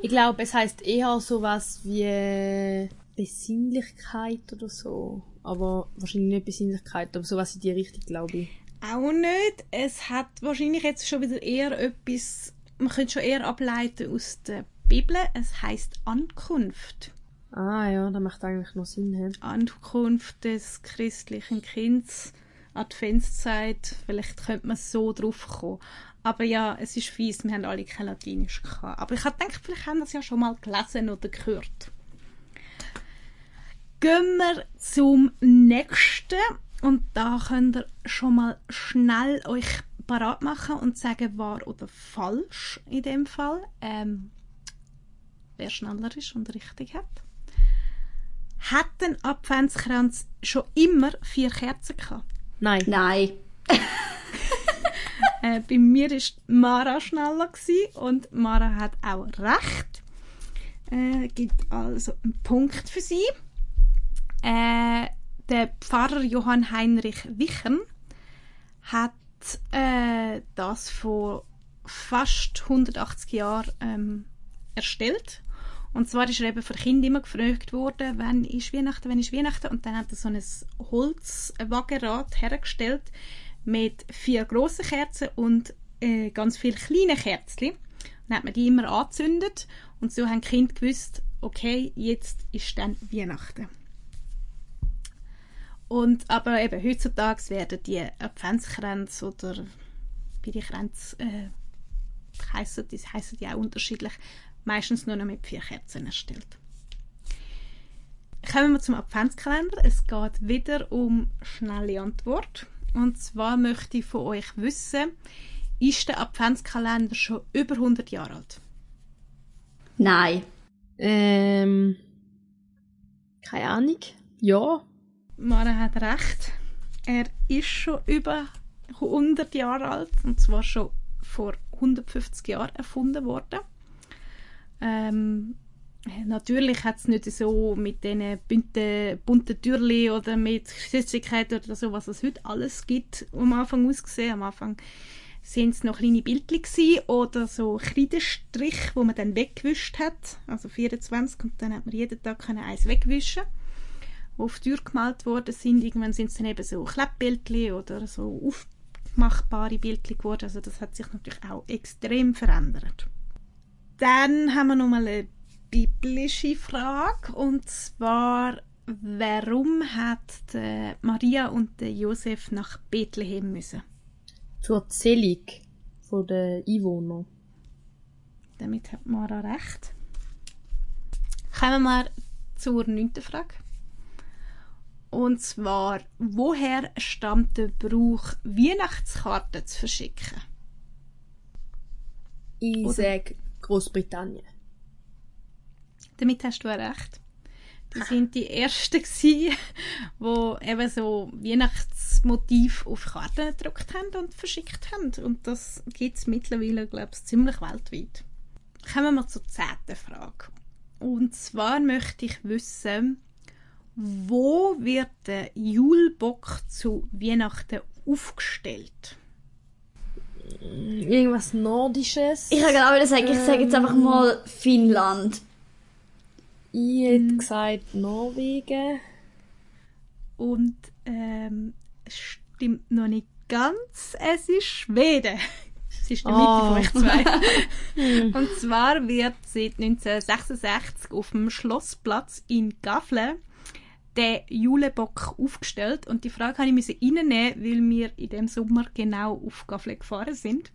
ich glaube, es heißt eher sowas wie Besinnlichkeit oder so. Aber wahrscheinlich nicht Besinnlichkeit, aber sowas in die Richtung, glaube ich. Auch nicht. Es hat wahrscheinlich jetzt schon wieder eher etwas, man könnte schon eher ableiten aus der Bibel. Es heißt Ankunft. Ah ja, das macht eigentlich noch Sinn. He? Ankunft des christlichen Kindes, Adventszeit, vielleicht könnte man so drauf kommen. Aber ja, es ist fies, wir haben alle kein Latinisch gehabt. Aber ich habe vielleicht haben das ja schon mal gelesen oder gehört. Gehen wir zum nächsten. Und da könnt ihr schon mal schnell euch parat machen und sagen, wahr oder falsch in dem Fall. Ähm, wer schneller ist und richtig hat. Hat ein Adventskranz schon immer vier Kerzen gehabt? Nein. Nein. äh, bei mir war Mara schneller und Mara hat auch recht. Äh, gibt also einen Punkt für sie. Äh, der Pfarrer Johann Heinrich Wichern hat äh, das vor fast 180 Jahren ähm, erstellt. Und zwar ist er eben für Kinder immer gefragt worden, wann ist Weihnachten, wann ist Weihnachten. Und dann hat er so ein Holzwagenrad hergestellt mit vier grossen Kerzen und äh, ganz vielen kleinen Kerzen. Dann hat man die immer angezündet und so haben die Kinder gewusst, okay, jetzt ist dann Weihnachten. Und, aber eben, heutzutage werden die Adventskränze oder bei den Kränzen, äh, heissen, die heissen die auch unterschiedlich, meistens nur noch mit vier Kerzen erstellt. Kommen wir zum Adventskalender. Es geht wieder um schnelle Antwort. Und zwar möchte ich von euch wissen, ist der Adventskalender schon über 100 Jahre alt? Nein. Ähm, keine Ahnung. Ja. Mara hat recht. Er ist schon über 100 Jahre alt und zwar schon vor 150 Jahren erfunden worden. Ähm, natürlich hat es nicht so mit diesen bunten, bunten Türchen oder mit Süßigkeiten oder so, was es heute alles gibt, am Anfang ausgesehen. Am Anfang sind es noch kleine Bildchen oder so Kreidestrich, wo man dann weggewischt hat, also 24 und dann hat man jeden Tag eins wegwischen die auf die Tür gemalt worden sind. Irgendwann sind es dann eben so Klebbildchen oder so aufmachbare Bildchen geworden. Also das hat sich natürlich auch extrem verändert. Dann haben wir noch mal eine biblische Frage und zwar warum hat Maria und Josef nach Bethlehem müssen? Zur Zählung der Einwohner. Damit hat Mara recht. Kommen wir zur neunten Frage. Und zwar, woher stammt der Brauch, Weihnachtskarten zu verschicken? Ich sage Großbritannien. Damit hast du recht. Die sind die ersten wo eben so Weihnachtsmotiv auf Karten gedruckt haben und verschickt haben. Und das gibt es mittlerweile, glaube ich, ziemlich weltweit. Kommen wir zur zehnten Frage. Und zwar möchte ich wissen, wo wird der Julbock zu Weihnachten aufgestellt? Irgendwas Nordisches. Ich habe gerade sagen, ich sage jetzt einfach mal Finnland. Ich hätte hm. gesagt Norwegen. Und ähm, es stimmt noch nicht ganz. Es ist Schweden. Es ist der Mitte oh. von euch zwei. Hm. Und zwar wird seit 1966 auf dem Schlossplatz in Gafle der Julebock aufgestellt. Und die Frage habe ich reinnehmen, weil wir in dem Sommer genau auf Gafle gefahren sind.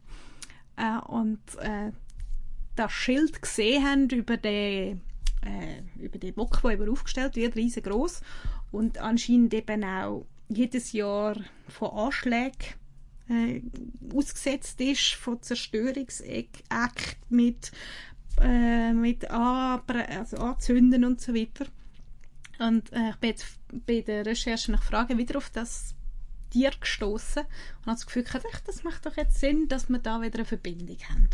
Äh, und äh, das Schild gesehen haben über den äh, über den Bock, der eben aufgestellt wird, riesengroß und anscheinend eben auch jedes Jahr von Anschlägen äh, ausgesetzt ist, von Zerstörungsakten mit, äh, mit also Anzünden und so weiter. Und äh, ich bin jetzt bei der Recherche nach Fragen wieder auf das Tier gestoßen und habe das Gefühl gehabt, das macht doch jetzt Sinn, dass wir da wieder eine Verbindung haben.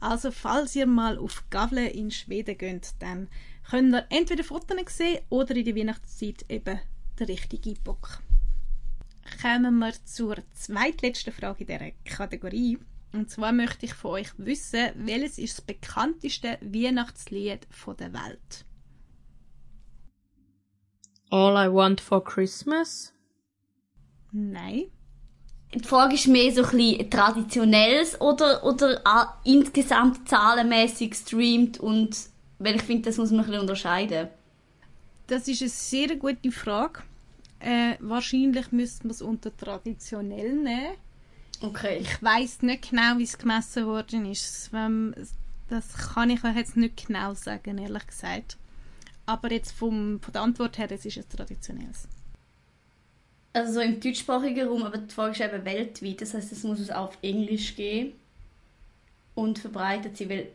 Also falls ihr mal auf Gavle in Schweden geht, dann könnt ihr entweder Fotos sehen oder in der Weihnachtszeit eben den richtigen Bock. Kommen wir zur zweitletzten Frage dieser Kategorie. Und zwar möchte ich von euch wissen, welches ist das bekannteste Weihnachtslied der Welt? All I Want for Christmas? Nein. Die Frage ist mehr so ein bisschen traditionelles oder, oder insgesamt zahlenmäßig streamt und, weil ich finde, das muss man ein bisschen unterscheiden. Das ist eine sehr gute Frage. Äh, wahrscheinlich müsste man es unter traditionell nehmen. Okay. Ich weiß nicht genau, wie es gemessen worden ist. Das kann ich euch jetzt nicht genau sagen, ehrlich gesagt. Aber jetzt vom, von der Antwort her, es ist ein traditionelles also so im deutschsprachigen Raum, aber die Frage ist eben weltweit. Das heißt, es muss es auf Englisch gehen und verbreitet sie. Weil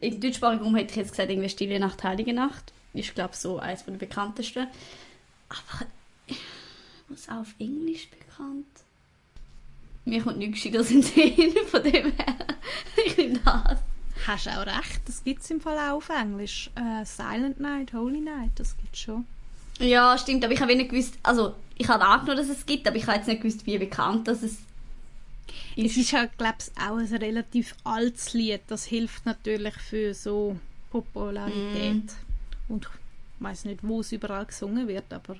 im deutschsprachigen Raum hätte ich jetzt gesagt, irgendwie Stille Nacht, Heilige Nacht. Ist, glaube ich, so eines der bekanntesten. Aber was auch auf Englisch bekannt? Mir kommt nichts Gescheiteres in den Sinn, von dem her. ich nehme das. Hast auch recht, das gibt es im Fall auch auf Englisch. Uh, Silent Night, Holy Night, das gibt es schon. Ja, stimmt, aber ich habe nicht gewusst, also ich habe angenommen, dass es gibt, aber ich habe jetzt nicht gewusst, wie bekannt das ist. Es ist ja, glaube ich, auch ein relativ altes Lied. Das hilft natürlich für so Popularität. Mm. Und ich weiß nicht, wo es überall gesungen wird, aber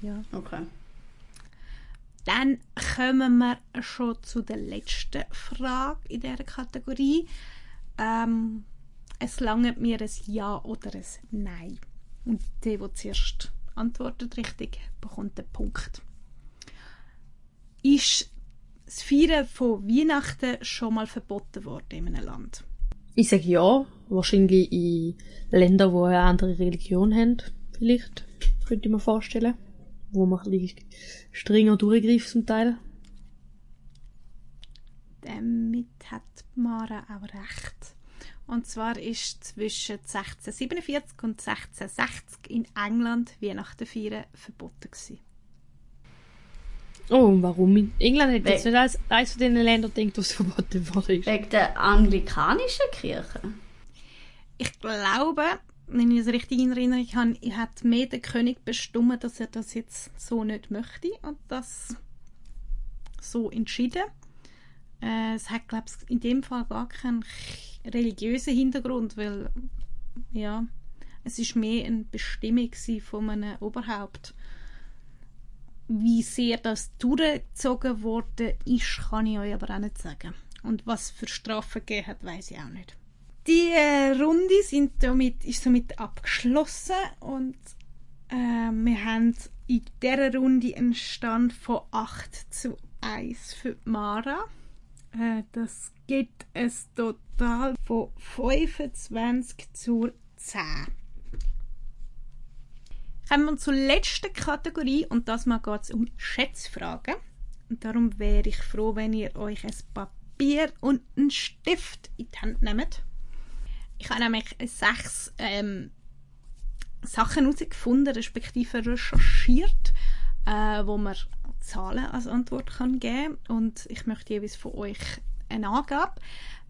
ja. Okay. Dann kommen wir schon zu der letzten Frage in dieser Kategorie. Ähm, es langt mir ein Ja oder ein Nein. Und der, der zuerst antwortet richtig, bekommt den Punkt. Ist das Feiern von Weihnachten schon mal verboten worden in einem Land? Ich sage ja. Wahrscheinlich in Ländern, die eine andere Religion haben. Vielleicht. Könnte ich mir vorstellen. Wo man ein bisschen strenger durchgreift zum Teil. Damit hat Mara auch recht. Und zwar ist zwischen 1647 und 1660 in England Weihnachten feiern verboten gewesen. Oh, und warum? In England hätte jetzt nicht als eines von den Ländern denkt, was verboten worden ist. Wegen der anglikanischen Kirche? Ich glaube, wenn ich es richtig in Erinnerung habe, hat mehr der König bestimmt, dass er das jetzt so nicht möchte und das so entschieden. Äh, es hat, glaube ich, in dem Fall gar keinen religiösen Hintergrund, weil ja, es ist mehr eine Bestimmung von einem Oberhaupt. Wie sehr das durchgezogen wurde, ist, kann ich euch aber auch nicht sagen. Und was für Strafen gegeben hat, weiß ich auch nicht. Die äh, Runde sind damit, ist somit abgeschlossen und äh, wir haben in dieser Runde einen Stand von 8 zu 1 für Mara. Äh, das gibt es total von 25 zu 10. Kommen wir zur letzten Kategorie und das mal geht es um Schätzfragen. Und darum wäre ich froh, wenn ihr euch ein, Papier und einen Stift in die Hand nehmt. Ich habe nämlich sechs ähm, Sachen herausgefunden, respektive recherchiert, äh, wo man Zahlen als Antwort kann geben und ich möchte jeweils von euch eine Angabe.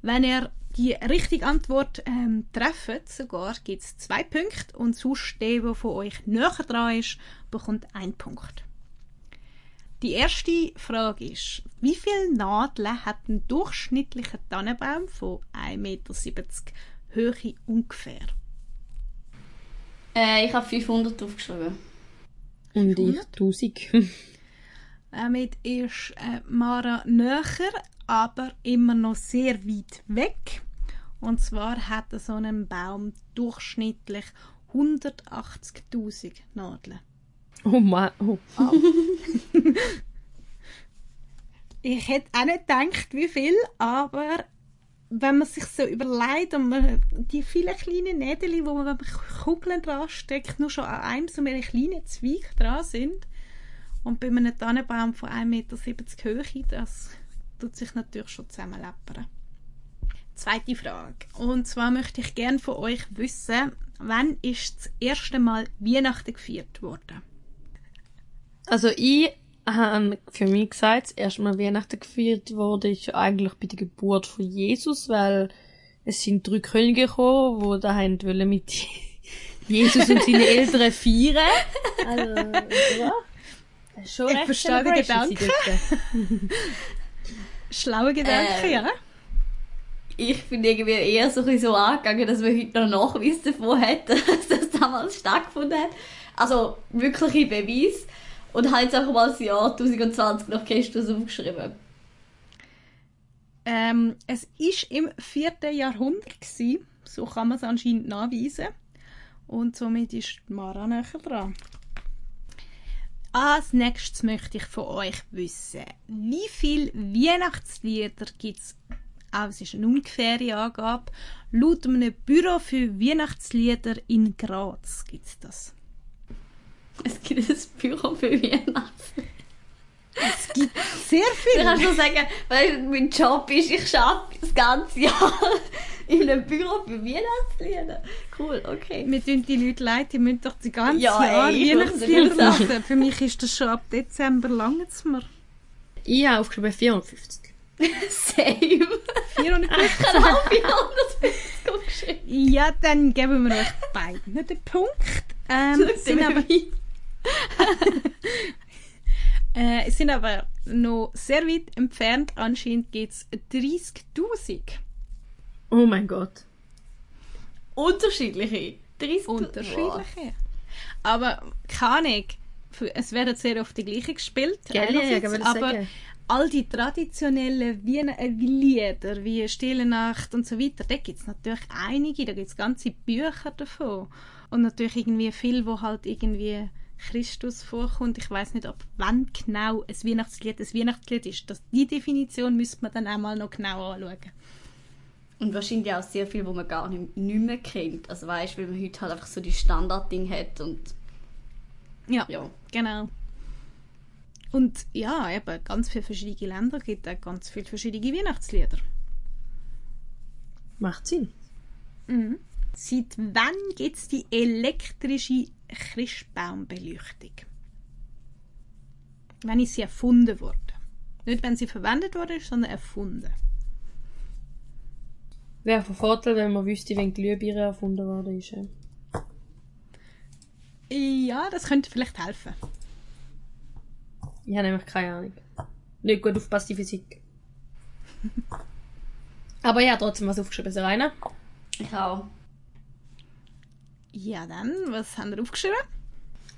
Wenn ihr die richtige Antwort ähm, trefft, sogar gibt es zwei Punkte und sonst der, der von euch näher dran ist, bekommt einen Punkt. Die erste Frage ist, wie viele Nadeln hat ein durchschnittlicher Tannenbaum von 1,70 Meter Höhe ungefähr? Äh, ich habe 500 aufgeschrieben. Und ich 1000. Damit ist äh, Mara näher, aber immer noch sehr weit weg. Und zwar hat so ein Baum durchschnittlich 180.000 Nadeln. Oh Mann. Oh. oh. ich hätte auch nicht gedacht, wie viel, aber wenn man sich so überlegt und man die vielen kleinen Nägel, wo man Kugeln dran steckt, nur schon an einem so eine kleinen Zweig dran sind und bei einem Tannenbaum von 1,70 Meter Höhe, das tut sich natürlich schon zusammenleppern. Zweite Frage. Und zwar möchte ich gerne von euch wissen, wann ist das erste Mal Weihnachten gefeiert worden? Also ich habe für mich gesagt, das erste Mal Weihnachten gefeiert wurde, ist eigentlich bei der Geburt von Jesus, weil es sind drei Könige gekommen, die da haben wollen mit Jesus und seinen Eltern feiern. Also, ja. Schon ich verstehe den Gedanken. Schlaue Gedanken, äh, ja. Ich bin irgendwie eher so, ein so angegangen, dass wir heute noch Nachweis davon hätten, dass das damals stattgefunden hat. Also wirkliche Beweis. Und habe jetzt einfach mal das Jahr 1020 nach Christus aufgeschrieben. Ähm, es war im 4. Jahrhundert. Gewesen. So kann man es anscheinend nachweisen. Und somit ist Mara näher dran. Als nächstes möchte ich von euch wissen, wie viele Weihnachtslieder gibt es, auch es ist eine ungefähre Angabe, laut einem Büro für Weihnachtslieder in Graz gibt es das. Es gibt ein Büro für Weihnachten. Es gibt sehr viel. Ich kann schon sagen, weil mein Job ist, ich arbeite das ganze Jahr in einem Büro für Weihnachtslieder. Cool, okay. Wir tun die Leute leid, die müssen doch die ganze ja, Jahr ey, Weihnachtslieder machen. Für mich ist das schon ab Dezember lang mir. Ich habe aufgeschrieben 450. Same. 450. Ich habe auch 450 aufgeschrieben. Ja, dann geben wir euch beiden den Punkt. Ähm, sind aber, äh, sind aber noch sehr weit entfernt. Anscheinend gibt es 30.000. Oh mein Gott. Unterschiedliche. 30 Unterschiedliche. Aber keine. Es werden sehr oft die gleichen gespielt. Gell, ja, ja, aber sagen. all die traditionellen Wiener äh, Lieder wie Stille Nacht und so weiter, da gibt es natürlich einige, da gibt es ganze Bücher davon. Und natürlich irgendwie viel, wo halt irgendwie Christus vorkommt. Ich weiß nicht, ob wann genau ein Weihnachtslied ein Weihnachtslied ist. Das, die Definition müsste man dann auch mal noch genau anschauen. Und wahrscheinlich auch sehr viel, wo man gar nicht, nicht mehr kennt. Also weißt, weil man heute halt einfach so die Standardding hat und ja, ja, genau. Und ja, eben ganz viele verschiedene Länder gibt auch ganz viele verschiedene Weihnachtslieder. Macht Sinn. Mhm. Seit wann gibt es die elektrische Christbaumbeleuchtung? Wann ist sie erfunden worden? Nicht, wenn sie verwendet wurde, sondern erfunden. Wäre von Vorteil, wenn man wüsste, wenn Glühbirne erfunden worden ist. Ja, das könnte vielleicht helfen. Ich habe nämlich keine Ahnung. Nicht gut aufpasst die Physik. Aber ja, trotzdem was aufgeschrieben, Serena. Ich auch. Ja, dann, was haben wir aufgeschrieben?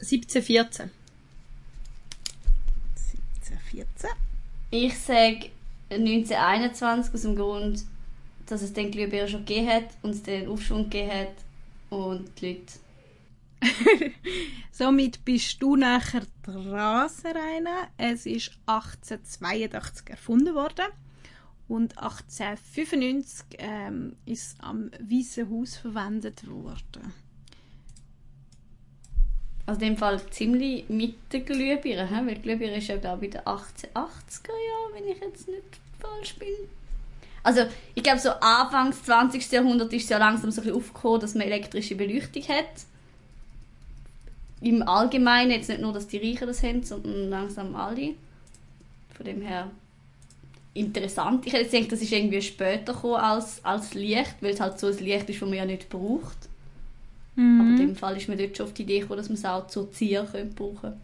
1714. 1714. Ich sage 1921 aus dem Grund, dass es den Glühbirnen schon gegeben hat und es den Aufschwung gegeben hat und die Leute. Somit bist du nachher dran, Serena. Es ist 1882 erfunden worden und 1895 ähm, ist am Weißen Haus verwendet worden. Also in dem Fall ziemlich mit der Glühbirne, weil Glühbirne ist ja glaube ich in den 1880er Jahren, wenn ich jetzt nicht falsch bin. Also, ich glaube, so Anfangs 20. Jahrhundert ist es ja langsam so ein bisschen aufgekommen, dass man elektrische Beleuchtung hat. Im Allgemeinen, jetzt nicht nur, dass die Reichen das haben, sondern langsam alle. Von dem her interessant. Ich hätte gedacht, das ist irgendwie später gekommen als, als Licht, weil es halt so ein Licht ist, das man ja nicht braucht. Mhm. Aber in dem Fall ist man dort schon auf die Idee gekommen, dass man es auch zur Zier brauchen könnte.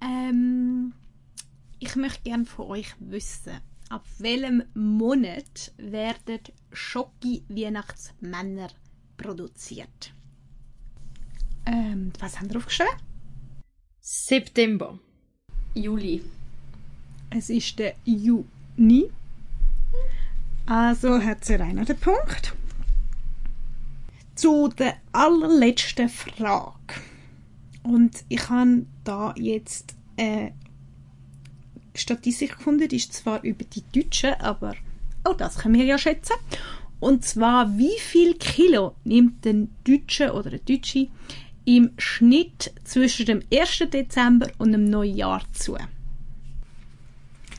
Ähm, ich möchte gerne von euch wissen, ab welchem Monat werden Schocki-Weihnachtsmänner produziert? Ähm, was haben wir aufgeschrieben? September. Juli. Es ist der Juni. Also hat sie einer den Punkt. Zu der allerletzten Frage. Und ich habe da jetzt eine Statistik gefunden, die ist zwar über die Deutschen, aber auch das können wir ja schätzen. Und zwar, wie viel Kilo nimmt ein Deutsche oder eine Deutsche im Schnitt zwischen dem 1. Dezember und dem Neujahr zu?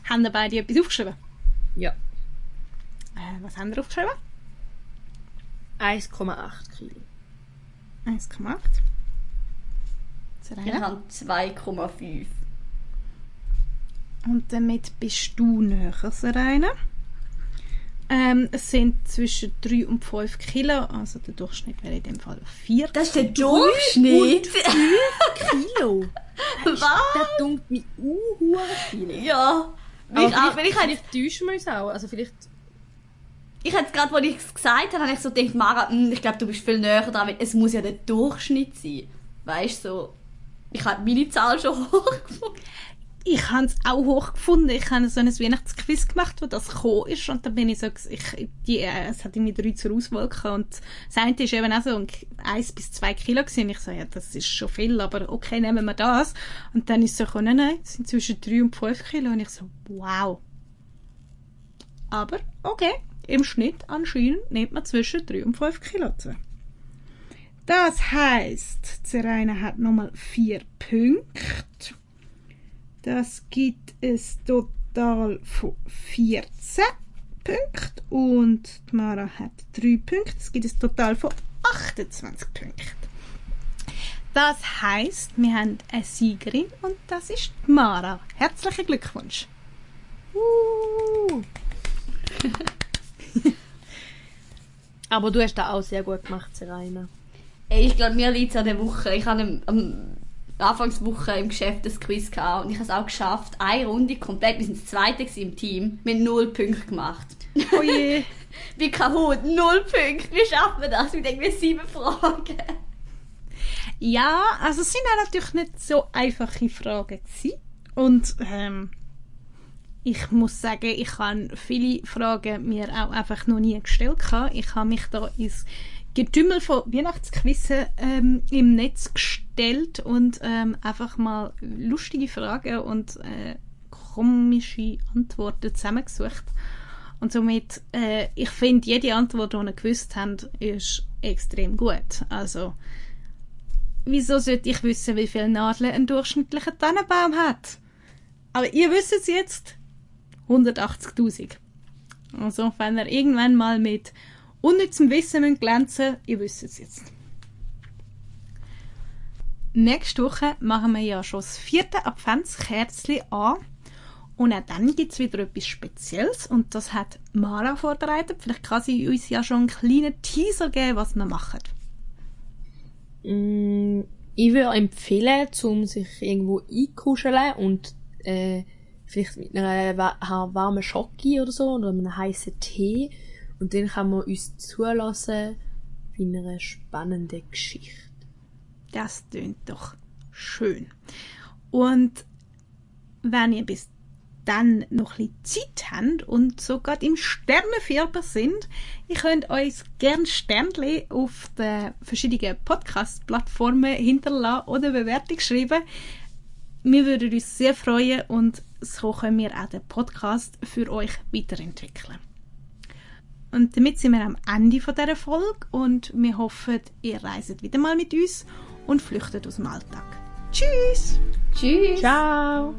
Haben beide etwas aufgeschrieben? Ja. Äh, was haben wir aufgeschrieben? 1,8 Kilo. 1,8. Ich habe 2,5. Und damit bist du näher, Serena. Ähm, es sind zwischen 3 und 5 Kilo, also der Durchschnitt wäre in dem Fall 4 Das ist der Durchschnitt? 4 Kilo? Was? Das dunkelt mich uh, viel. Ja. Aber ich, auch, wenn ich halt täuschen muss auch, also vielleicht... Ich hätte gerade, als ich es gesagt habe, habe ich so gedacht, Mara, hm, ich glaube, du bist viel näher dran, weil es muss ja der Durchschnitt sein. Weißt du, so, ich habe meine Zahl schon hochgefunden ich habe es auch hoch gefunden. Ich habe so ein Weihnachtsquiz gemacht, wo das gekommen ist. Und dann bin ich so, ich, die, äh, es hat irgendwie drei zur Auswahl gehabt. Und das eine ist eben auch so eins bis zwei Kilo gewesen. Ich so, ja, das ist schon viel, aber okay, nehmen wir das. Und dann ist so, nein, nein, es sind zwischen drei und fünf Kilo. Und ich so, wow. Aber, okay, im Schnitt anscheinend nimmt man zwischen drei und fünf Kilo zu. Das heisst, Zeraina hat nochmal vier Punkte. Das gibt es total von 14 Punkten und Mara hat 3 Punkte. Das gibt es total von 28 Punkten. Das heißt, wir haben eine Siegerin und das ist Mara. Herzlichen Glückwunsch. Uh. Aber du hast das auch sehr gut gemacht, Serena. Ich glaube, mir liegt es an der Woche. Ich habe am Anfangswoche im Geschäft das Quiz gehabt und ich habe es auch geschafft. Eine Runde komplett, wir sind das zweite im Team, mit null Punkten gemacht. Oh je. Wie Kahoot, null Punkte. Wie schaffen wir das mit irgendwie sieben Fragen? Ja, also es sind auch natürlich nicht so einfache Fragen gewesen. Und ähm, ich muss sagen, ich habe viele Fragen mir auch einfach noch nie gestellt. Ich habe mich da ins Getümmel von Weihnachtsquissen ähm, im Netz gestellt und ähm, einfach mal lustige Fragen und äh, komische Antworten zusammengesucht. Und somit, äh, ich finde, jede Antwort, die ihr gewusst habt, ist extrem gut. Also, wieso sollte ich wissen, wie viele Nadeln ein durchschnittlicher Tannenbaum hat? Aber ihr wisst es jetzt, 180.000. Also, wenn ihr irgendwann mal mit unnützem Wissen müssen glänzen ihr wisst es jetzt. Nächste Woche machen wir ja schon das vierte Adventskerzchen an. Und auch dann gibt es wieder etwas Spezielles und das hat Mara vorbereitet. Vielleicht kann sie uns ja schon einen kleinen Teaser geben, was wir machen. Mm, ich würde empfehlen, um sich irgendwo einkuscheln und äh, vielleicht mit einer warmen Schocke oder so oder einem heißen Tee und dann kann man uns zulassen bei einer spannenden Geschichte. Das tönt doch schön. Und wenn ihr bis dann noch ein Zeit habt und sogar im Sternenfieber sind, ihr könnt euch gern Sternchen auf den verschiedenen Podcast-Plattformen hinterlassen oder Bewertung schreiben. Wir würden uns sehr freuen und so können wir auch den Podcast für euch weiterentwickeln. Und damit sind wir am Ende von dieser Folge und wir hoffen, ihr reiset wieder mal mit uns und flüchtet aus dem Alltag. Tschüss! Tschüss! Ciao!